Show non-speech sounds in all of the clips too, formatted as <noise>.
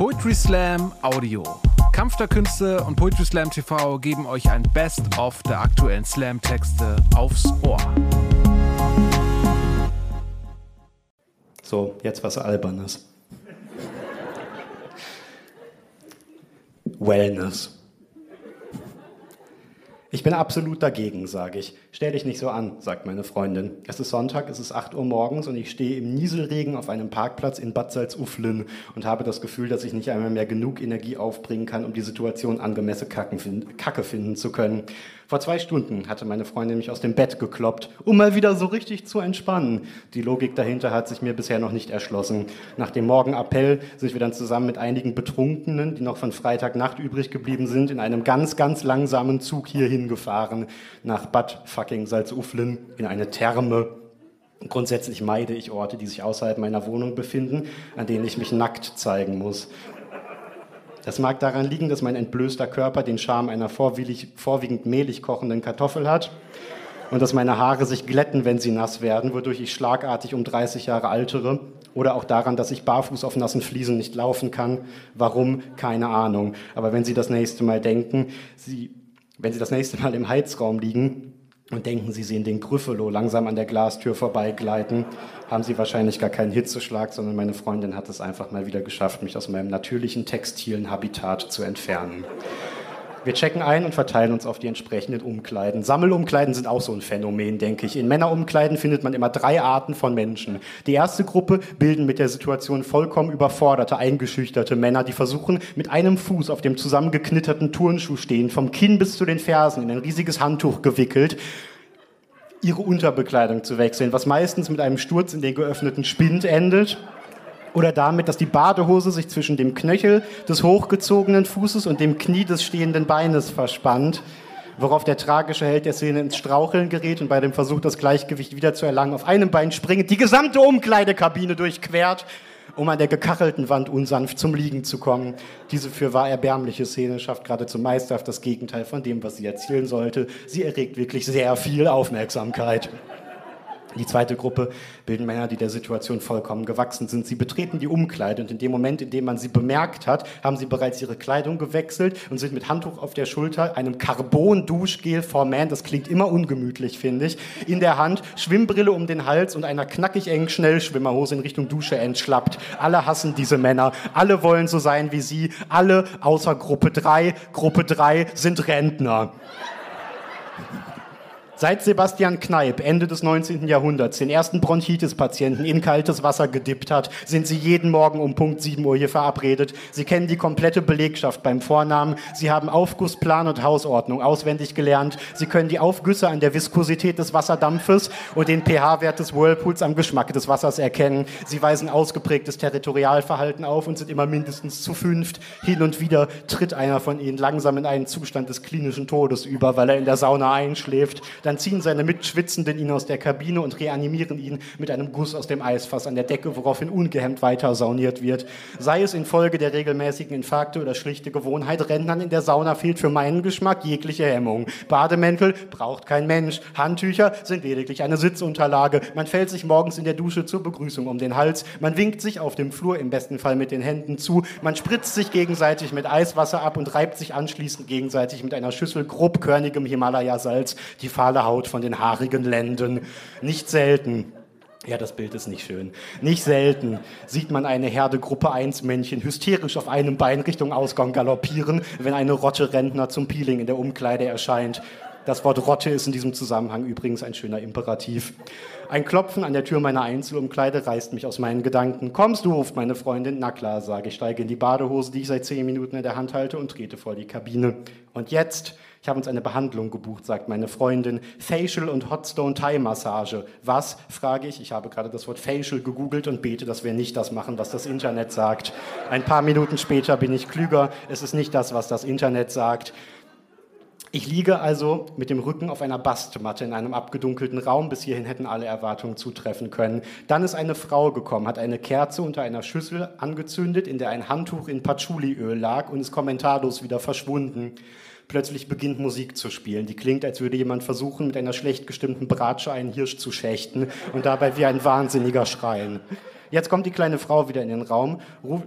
Poetry Slam Audio. Kampf der Künste und Poetry Slam TV geben euch ein Best-of der aktuellen Slam-Texte aufs Ohr. So, jetzt was Albernes. Wellness. Ich bin absolut dagegen, sage ich. Stell dich nicht so an, sagt meine Freundin. Es ist Sonntag, es ist 8 Uhr morgens und ich stehe im Nieselregen auf einem Parkplatz in Bad Salzuflen und habe das Gefühl, dass ich nicht einmal mehr genug Energie aufbringen kann, um die Situation angemessen Kacke finden zu können. Vor zwei Stunden hatte meine Freundin mich aus dem Bett gekloppt, um mal wieder so richtig zu entspannen. Die Logik dahinter hat sich mir bisher noch nicht erschlossen. Nach dem Morgenappell sind wir dann zusammen mit einigen Betrunkenen, die noch von Freitagnacht übrig geblieben sind, in einem ganz, ganz langsamen Zug hierhin gefahren, nach Bad fucking Salzuflen, in eine Therme. Grundsätzlich meide ich Orte, die sich außerhalb meiner Wohnung befinden, an denen ich mich nackt zeigen muss. Das mag daran liegen, dass mein entblößter Körper den Charme einer vorwiegend mehlig kochenden Kartoffel hat und dass meine Haare sich glätten, wenn sie nass werden, wodurch ich schlagartig um 30 Jahre altere. Oder auch daran, dass ich barfuß auf nassen Fliesen nicht laufen kann. Warum? Keine Ahnung. Aber wenn Sie das nächste Mal denken, Sie, wenn Sie das nächste Mal im Heizraum liegen, und denken, Sie sehen den Gryffalo langsam an der Glastür vorbeigleiten, haben Sie wahrscheinlich gar keinen Hitzeschlag, sondern meine Freundin hat es einfach mal wieder geschafft, mich aus meinem natürlichen textilen Habitat zu entfernen. Wir checken ein und verteilen uns auf die entsprechenden Umkleiden. Sammelumkleiden sind auch so ein Phänomen, denke ich. In Männerumkleiden findet man immer drei Arten von Menschen. Die erste Gruppe bilden mit der Situation vollkommen überforderte, eingeschüchterte Männer, die versuchen, mit einem Fuß auf dem zusammengeknitterten Turnschuh stehen, vom Kinn bis zu den Fersen, in ein riesiges Handtuch gewickelt, ihre Unterbekleidung zu wechseln, was meistens mit einem Sturz in den geöffneten Spind endet oder damit, dass die Badehose sich zwischen dem Knöchel des hochgezogenen Fußes und dem Knie des stehenden Beines verspannt, worauf der tragische Held der Szene ins Straucheln gerät und bei dem Versuch, das Gleichgewicht wiederzuerlangen, auf einem Bein springend die gesamte Umkleidekabine durchquert, um an der gekachelten Wand unsanft zum Liegen zu kommen. Diese für wahr erbärmliche Szene schafft geradezu meisterhaft das Gegenteil von dem, was sie erzielen sollte. Sie erregt wirklich sehr viel Aufmerksamkeit. Die zweite Gruppe bilden Männer, die der Situation vollkommen gewachsen sind. Sie betreten die Umkleide und in dem Moment, in dem man sie bemerkt hat, haben sie bereits ihre Kleidung gewechselt und sind mit Handtuch auf der Schulter, einem Carbon-Duschgel for Man, das klingt immer ungemütlich, finde ich, in der Hand, Schwimmbrille um den Hals und einer knackig engen Schnellschwimmerhose in Richtung Dusche entschlappt. Alle hassen diese Männer, alle wollen so sein wie sie, alle außer Gruppe 3. Gruppe 3 sind Rentner. Seit Sebastian Kneipp Ende des 19. Jahrhunderts den ersten Bronchitis-Patienten in kaltes Wasser gedippt hat, sind sie jeden Morgen um Punkt 7 Uhr hier verabredet. Sie kennen die komplette Belegschaft beim Vornamen. Sie haben Aufgussplan und Hausordnung auswendig gelernt. Sie können die Aufgüsse an der Viskosität des Wasserdampfes und den pH-Wert des Whirlpools am Geschmack des Wassers erkennen. Sie weisen ausgeprägtes Territorialverhalten auf und sind immer mindestens zu fünft. Hin und wieder tritt einer von ihnen langsam in einen Zustand des klinischen Todes über, weil er in der Sauna einschläft. Dann ziehen seine Mitschwitzenden ihn aus der Kabine und reanimieren ihn mit einem Guss aus dem Eisfass an der Decke, woraufhin ungehemmt weiter sauniert wird. Sei es infolge der regelmäßigen Infarkte oder schlichte Gewohnheit, Rentnern in der Sauna fehlt für meinen Geschmack jegliche Hemmung. Bademäntel braucht kein Mensch. Handtücher sind lediglich eine Sitzunterlage. Man fällt sich morgens in der Dusche zur Begrüßung um den Hals. Man winkt sich auf dem Flur im besten Fall mit den Händen zu. Man spritzt sich gegenseitig mit Eiswasser ab und reibt sich anschließend gegenseitig mit einer Schüssel grobkörnigem Himalaya-Salz die fahle Haut von den haarigen Lenden. Nicht selten ja, das Bild ist nicht schön. Nicht selten sieht man eine Herde Gruppe 1 Männchen hysterisch auf einem Bein Richtung Ausgang galoppieren, wenn eine Rotte Rentner zum Peeling in der Umkleide erscheint. Das Wort Rotte ist in diesem Zusammenhang übrigens ein schöner Imperativ. Ein Klopfen an der Tür meiner Einzelumkleide reißt mich aus meinen Gedanken. Kommst du, ruft meine Freundin. Na klar, sage ich, steige in die Badehose, die ich seit zehn Minuten in der Hand halte und trete vor die Kabine. Und jetzt ich habe uns eine Behandlung gebucht, sagt meine Freundin. Facial und Hotstone Thai Massage. Was? frage ich. Ich habe gerade das Wort Facial gegoogelt und bete, dass wir nicht das machen, was das Internet sagt. Ein paar Minuten später bin ich klüger. Es ist nicht das, was das Internet sagt. Ich liege also mit dem Rücken auf einer Bastmatte in einem abgedunkelten Raum. Bis hierhin hätten alle Erwartungen zutreffen können. Dann ist eine Frau gekommen, hat eine Kerze unter einer Schüssel angezündet, in der ein Handtuch in Patchouliöl lag und ist kommentarlos wieder verschwunden. Plötzlich beginnt Musik zu spielen. Die klingt, als würde jemand versuchen, mit einer schlecht gestimmten Bratsche einen Hirsch zu schächten und dabei wie ein Wahnsinniger schreien. Jetzt kommt die kleine Frau wieder in den Raum,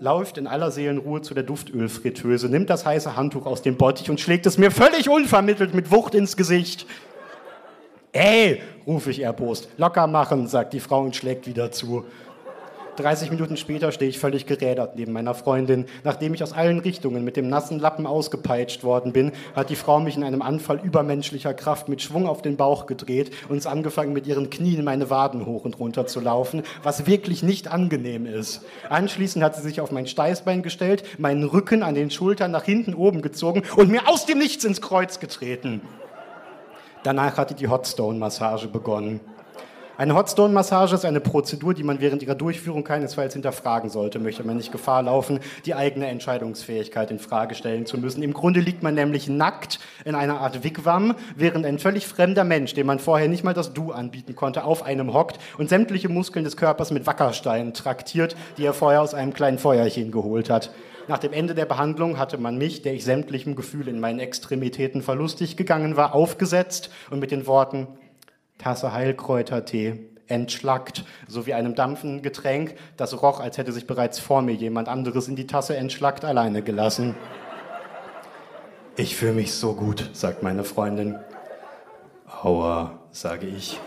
läuft in aller Seelenruhe zu der Duftölfritteuse, nimmt das heiße Handtuch aus dem Bottich und schlägt es mir völlig unvermittelt mit Wucht ins Gesicht. Ey, rufe ich erbost. Locker machen, sagt die Frau und schlägt wieder zu. 30 Minuten später stehe ich völlig gerädert neben meiner Freundin. Nachdem ich aus allen Richtungen mit dem nassen Lappen ausgepeitscht worden bin, hat die Frau mich in einem Anfall übermenschlicher Kraft mit Schwung auf den Bauch gedreht und es angefangen mit ihren Knien meine Waden hoch und runter zu laufen, was wirklich nicht angenehm ist. Anschließend hat sie sich auf mein Steißbein gestellt, meinen Rücken an den Schultern nach hinten oben gezogen und mir aus dem Nichts ins Kreuz getreten. Danach hatte die Hotstone-Massage begonnen. Eine Hotstone-Massage ist eine Prozedur, die man während ihrer Durchführung keinesfalls hinterfragen sollte, möchte man nicht Gefahr laufen, die eigene Entscheidungsfähigkeit in Frage stellen zu müssen. Im Grunde liegt man nämlich nackt in einer Art Wigwam, während ein völlig fremder Mensch, dem man vorher nicht mal das Du anbieten konnte, auf einem hockt und sämtliche Muskeln des Körpers mit Wackersteinen traktiert, die er vorher aus einem kleinen Feuerchen geholt hat. Nach dem Ende der Behandlung hatte man mich, der ich sämtlichem Gefühl in meinen Extremitäten verlustig gegangen war, aufgesetzt und mit den Worten Tasse Heilkräutertee entschlackt, so wie einem dampfenden Getränk, das roch, als hätte sich bereits vor mir jemand anderes in die Tasse entschlackt alleine gelassen. Ich fühle mich so gut, sagt meine Freundin. Aua, sage ich.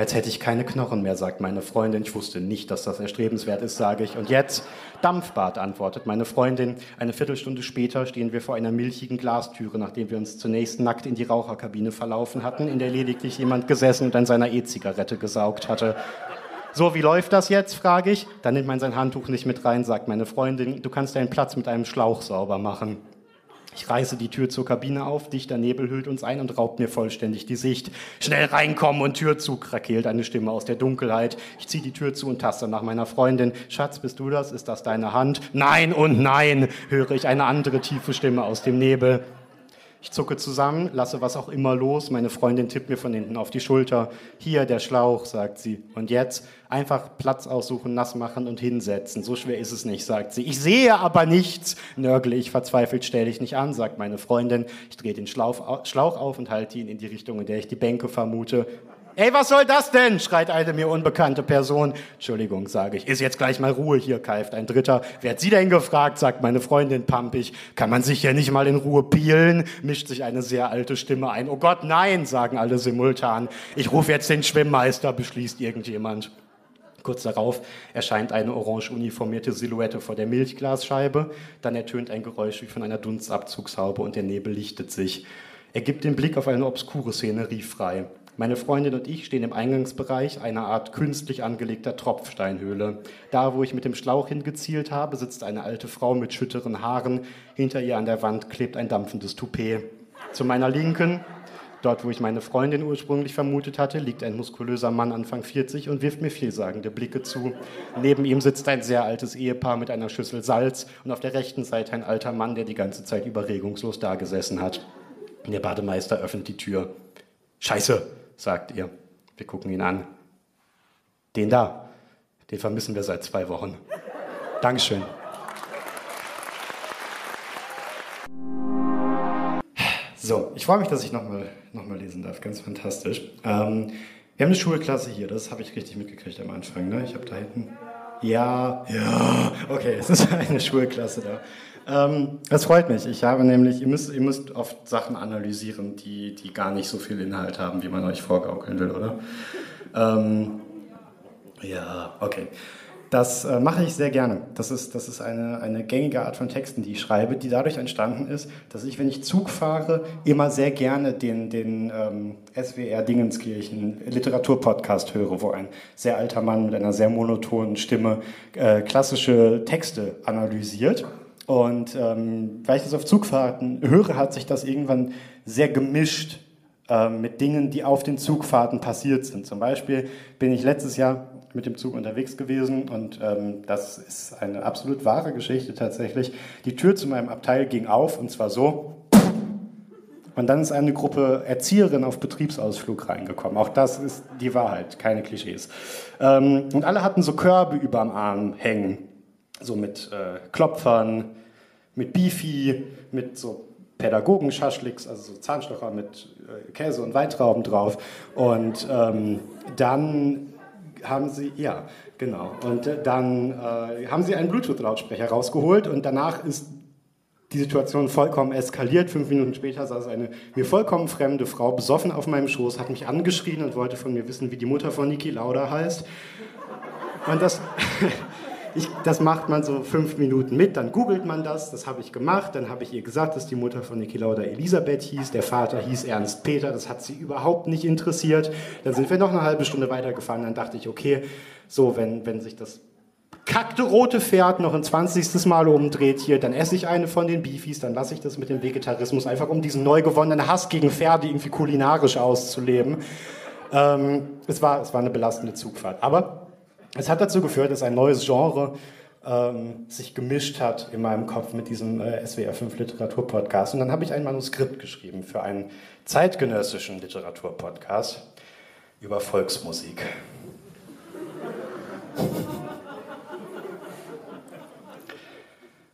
Als hätte ich keine Knochen mehr, sagt meine Freundin. Ich wusste nicht, dass das erstrebenswert ist, sage ich. Und jetzt Dampfbad, antwortet meine Freundin. Eine Viertelstunde später stehen wir vor einer milchigen Glastüre, nachdem wir uns zunächst nackt in die Raucherkabine verlaufen hatten, in der lediglich jemand gesessen und an seiner E-Zigarette gesaugt hatte. So, wie läuft das jetzt, frage ich. Dann nimmt man sein Handtuch nicht mit rein, sagt meine Freundin. Du kannst deinen Platz mit einem Schlauch sauber machen. Ich reiße die Tür zur Kabine auf, dichter Nebel hüllt uns ein und raubt mir vollständig die Sicht. Schnell reinkommen und Tür zu, krakeelt eine Stimme aus der Dunkelheit. Ich ziehe die Tür zu und taste nach meiner Freundin. Schatz, bist du das? Ist das deine Hand? Nein und nein, höre ich eine andere tiefe Stimme aus dem Nebel. Ich zucke zusammen, lasse was auch immer los. Meine Freundin tippt mir von hinten auf die Schulter. Hier der Schlauch, sagt sie. Und jetzt einfach Platz aussuchen, nass machen und hinsetzen. So schwer ist es nicht, sagt sie. Ich sehe aber nichts. Nörgle ich verzweifelt, stelle ich nicht an, sagt meine Freundin. Ich drehe den Schlauch auf und halte ihn in die Richtung, in der ich die Bänke vermute. Ey, was soll das denn? schreit eine mir unbekannte Person. Entschuldigung, sage ich. Ist jetzt gleich mal Ruhe hier, keift ein Dritter. Wer hat Sie denn gefragt? sagt meine Freundin pampig. Kann man sich hier nicht mal in Ruhe pielen? mischt sich eine sehr alte Stimme ein. Oh Gott, nein, sagen alle simultan. Ich rufe jetzt den Schwimmmeister, beschließt irgendjemand. Kurz darauf erscheint eine orange uniformierte Silhouette vor der Milchglasscheibe. Dann ertönt ein Geräusch wie von einer Dunstabzugshaube und der Nebel lichtet sich. Er gibt den Blick auf eine obskure Szenerie frei. Meine Freundin und ich stehen im Eingangsbereich einer Art künstlich angelegter Tropfsteinhöhle. Da, wo ich mit dem Schlauch hingezielt habe, sitzt eine alte Frau mit schütteren Haaren. Hinter ihr an der Wand klebt ein dampfendes Toupet. Zu meiner Linken, dort wo ich meine Freundin ursprünglich vermutet hatte, liegt ein muskulöser Mann Anfang 40 und wirft mir vielsagende Blicke zu. Neben ihm sitzt ein sehr altes Ehepaar mit einer Schüssel Salz und auf der rechten Seite ein alter Mann, der die ganze Zeit überregungslos dagesessen hat. Der Bademeister öffnet die Tür. Scheiße, sagt ihr. Wir gucken ihn an. Den da, den vermissen wir seit zwei Wochen. Dankeschön. So, ich freue mich, dass ich nochmal noch mal lesen darf. Ganz fantastisch. Ähm, wir haben eine Schulklasse hier, das habe ich richtig mitgekriegt am Anfang. Ne? Ich habe da hinten. Ja, ja, okay, es ist <laughs> eine Schulklasse da. Ähm, das freut mich. Ich habe nämlich, ihr müsst, ihr müsst oft Sachen analysieren, die, die gar nicht so viel Inhalt haben, wie man euch vorgaukeln will, oder? Ähm, ja, okay. Das äh, mache ich sehr gerne. Das ist, das ist eine, eine gängige Art von Texten, die ich schreibe, die dadurch entstanden ist, dass ich, wenn ich Zug fahre, immer sehr gerne den, den ähm, SWR Dingenskirchen Literaturpodcast höre, wo ein sehr alter Mann mit einer sehr monotonen Stimme äh, klassische Texte analysiert. Und ähm, weil ich das auf Zugfahrten höre, hat sich das irgendwann sehr gemischt äh, mit Dingen, die auf den Zugfahrten passiert sind. Zum Beispiel bin ich letztes Jahr mit dem Zug unterwegs gewesen und ähm, das ist eine absolut wahre Geschichte tatsächlich. Die Tür zu meinem Abteil ging auf und zwar so. Und dann ist eine Gruppe Erzieherinnen auf Betriebsausflug reingekommen. Auch das ist die Wahrheit, keine Klischees. Ähm, und alle hatten so Körbe überm Arm hängen. So mit äh, Klopfern, mit Beefy, mit so Pädagogenschaschliks, also so Zahnstocher mit äh, Käse und Weintrauben drauf. Und ähm, dann haben sie, ja, genau. Und äh, dann äh, haben sie einen Bluetooth-Lautsprecher rausgeholt und danach ist die Situation vollkommen eskaliert. Fünf Minuten später saß eine mir vollkommen fremde Frau besoffen auf meinem Schoß, hat mich angeschrien und wollte von mir wissen, wie die Mutter von Niki Lauda heißt. Und das, <laughs> ich, das macht man so fünf Minuten mit, dann googelt man das, das habe ich gemacht, dann habe ich ihr gesagt, dass die Mutter von Niki Lauda Elisabeth hieß, der Vater hieß Ernst Peter, das hat sie überhaupt nicht interessiert. Dann sind wir noch eine halbe Stunde weitergefahren, dann dachte ich, okay, so, wenn, wenn sich das kackte rote Pferd noch ein 20. Mal umdreht hier, dann esse ich eine von den Beefies, dann lasse ich das mit dem Vegetarismus, einfach um diesen neu gewonnenen Hass gegen Pferde irgendwie kulinarisch auszuleben. Ähm, es, war, es war eine belastende Zugfahrt. Aber es hat dazu geführt, dass ein neues Genre ähm, sich gemischt hat in meinem Kopf mit diesem äh, SWR 5 Literaturpodcast. Und dann habe ich ein Manuskript geschrieben für einen zeitgenössischen Literaturpodcast über Volksmusik.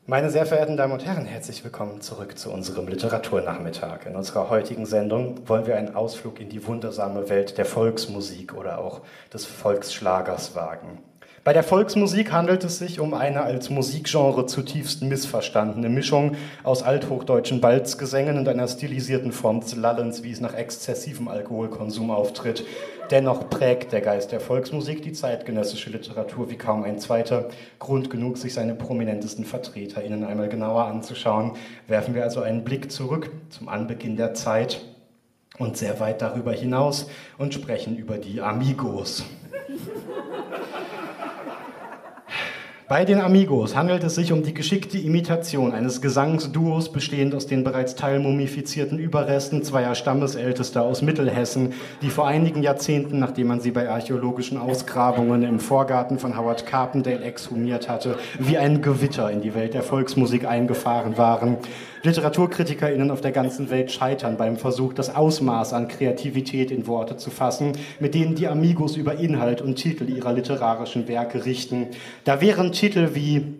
Meine sehr verehrten Damen und Herren, herzlich willkommen zurück zu unserem Literaturnachmittag. In unserer heutigen Sendung wollen wir einen Ausflug in die wundersame Welt der Volksmusik oder auch des Volksschlagers wagen. Bei der Volksmusik handelt es sich um eine als Musikgenre zutiefst missverstandene Mischung aus althochdeutschen Balzgesängen und einer stilisierten Form des Lallens, wie es nach exzessivem Alkoholkonsum auftritt. Dennoch prägt der Geist der Volksmusik die zeitgenössische Literatur wie kaum ein zweiter. Grund genug, sich seine prominentesten VertreterInnen einmal genauer anzuschauen. Werfen wir also einen Blick zurück zum Anbeginn der Zeit und sehr weit darüber hinaus und sprechen über die Amigos. Bei den Amigos handelt es sich um die geschickte Imitation eines Gesangsduos bestehend aus den bereits teilmumifizierten Überresten zweier Stammesältester aus Mittelhessen, die vor einigen Jahrzehnten, nachdem man sie bei archäologischen Ausgrabungen im Vorgarten von Howard Carpendale exhumiert hatte, wie ein Gewitter in die Welt der Volksmusik eingefahren waren. LiteraturkritikerInnen auf der ganzen Welt scheitern beim Versuch, das Ausmaß an Kreativität in Worte zu fassen, mit denen die Amigos über Inhalt und Titel ihrer literarischen Werke richten. Da wären Titel wie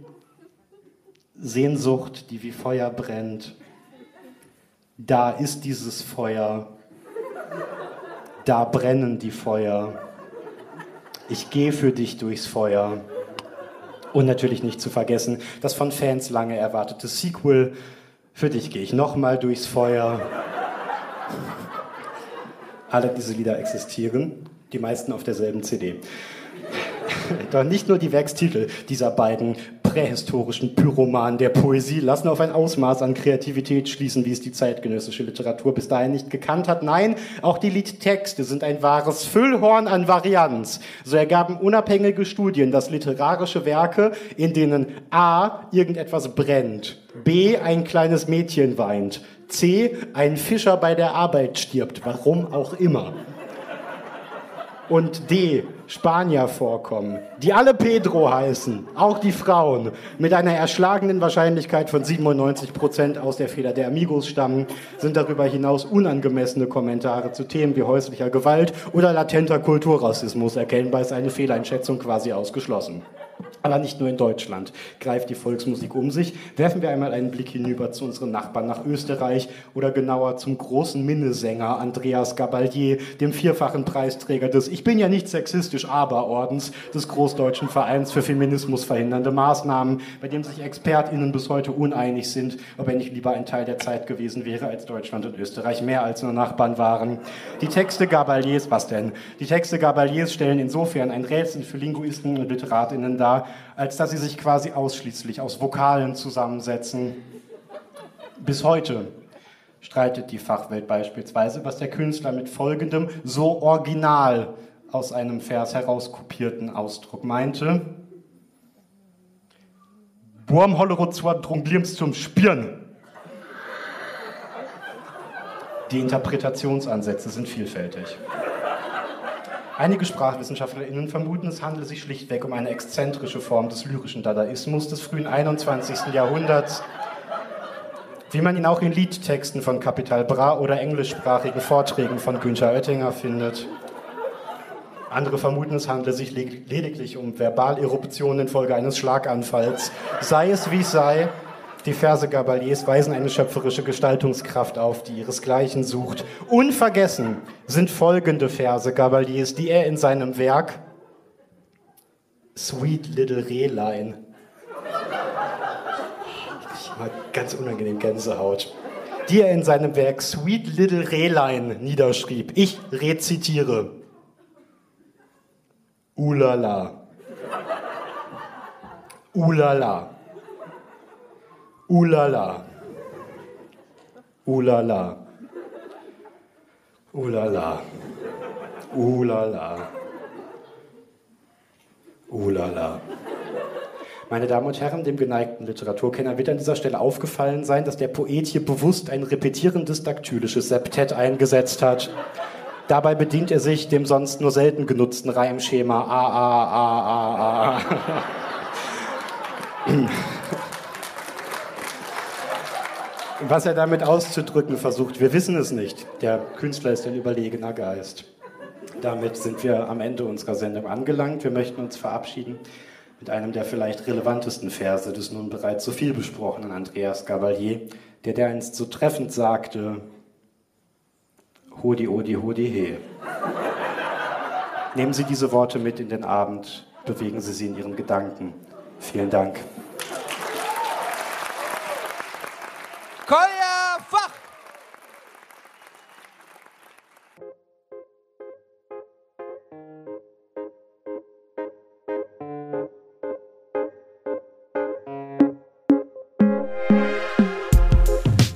Sehnsucht, die wie Feuer brennt, da ist dieses Feuer, da brennen die Feuer, ich gehe für dich durchs Feuer. Und natürlich nicht zu vergessen, das von Fans lange erwartete Sequel für dich gehe ich nochmal durchs Feuer. Alle diese Lieder existieren, die meisten auf derselben CD. <laughs> Doch nicht nur die Werkstitel dieser beiden prähistorischen Pyromanen der Poesie lassen auf ein Ausmaß an Kreativität schließen, wie es die zeitgenössische Literatur bis dahin nicht gekannt hat. Nein, auch die Liedtexte sind ein wahres Füllhorn an Varianz. So ergaben unabhängige Studien, dass literarische Werke, in denen A. irgendetwas brennt, B. ein kleines Mädchen weint, C. ein Fischer bei der Arbeit stirbt, warum auch immer, und D. Spanier vorkommen, die alle Pedro heißen, auch die Frauen, mit einer erschlagenen Wahrscheinlichkeit von 97 Prozent aus der Feder der Amigos stammen, sind darüber hinaus unangemessene Kommentare zu Themen wie häuslicher Gewalt oder latenter Kulturrassismus erkennbar, ist eine Fehleinschätzung quasi ausgeschlossen. Aber nicht nur in Deutschland greift die Volksmusik um sich. Werfen wir einmal einen Blick hinüber zu unseren Nachbarn nach Österreich oder genauer zum großen Minnesänger Andreas Gabalier, dem vierfachen Preisträger des Ich bin ja nicht sexistisch, aber Ordens des Großdeutschen Vereins für Feminismus verhindernde Maßnahmen, bei dem sich ExpertInnen bis heute uneinig sind, ob er nicht lieber ein Teil der Zeit gewesen wäre, als Deutschland und Österreich mehr als nur Nachbarn waren. Die Texte Gabaliers, was denn? Die Texte Gabaliers stellen insofern ein Rätsel für Linguisten und LiteratInnen dar, als dass sie sich quasi ausschließlich aus Vokalen zusammensetzen. Bis heute streitet die Fachwelt beispielsweise, was der Künstler mit folgendem so original aus einem Vers herauskopierten Ausdruck meinte. Zum Spirn. Die Interpretationsansätze sind vielfältig. Einige SprachwissenschaftlerInnen vermuten, es handele sich schlichtweg um eine exzentrische Form des lyrischen Dadaismus des frühen 21. Jahrhunderts, wie man ihn auch in Liedtexten von Capital Bra oder englischsprachigen Vorträgen von Günther Oettinger findet. Andere vermuten, es handele sich lediglich um Verbaleruptionen infolge eines Schlaganfalls. Sei es wie es sei, die Verse Gabaliers weisen eine schöpferische Gestaltungskraft auf, die ihresgleichen sucht. Unvergessen sind folgende Verse Gabaliers, die er in seinem Werk Sweet Little Rehlein. Mal ganz unangenehm Gänsehaut. Die er in seinem Werk Sweet Little Rehlein niederschrieb. Ich rezitiere. Ulala. Ulala. Ulala. Ulala. Ulala. Ulala. Ulala. Meine Damen und Herren, dem geneigten Literaturkenner wird an dieser Stelle aufgefallen sein, dass der Poet hier bewusst ein repetierendes daktylisches Septett eingesetzt hat. Dabei bedient er sich dem sonst nur selten genutzten Reimschema A, A, A, A, A. Was er damit auszudrücken versucht, wir wissen es nicht. Der Künstler ist ein überlegener Geist. Damit sind wir am Ende unserer Sendung angelangt. Wir möchten uns verabschieden mit einem der vielleicht relevantesten Verse des nun bereits so viel besprochenen Andreas Gavalier, der der einst so treffend sagte, Hodi, Odi, Hodi, He. Nehmen Sie diese Worte mit in den Abend, bewegen Sie sie in Ihren Gedanken. Vielen Dank. Kolja Fach!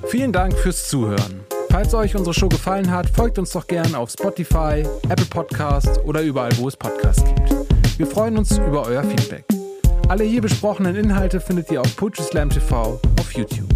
Vielen Dank fürs Zuhören. Falls euch unsere Show gefallen hat, folgt uns doch gern auf Spotify, Apple Podcasts oder überall, wo es Podcasts gibt. Wir freuen uns über euer Feedback. Alle hier besprochenen Inhalte findet ihr auf Poetry Slam TV auf YouTube.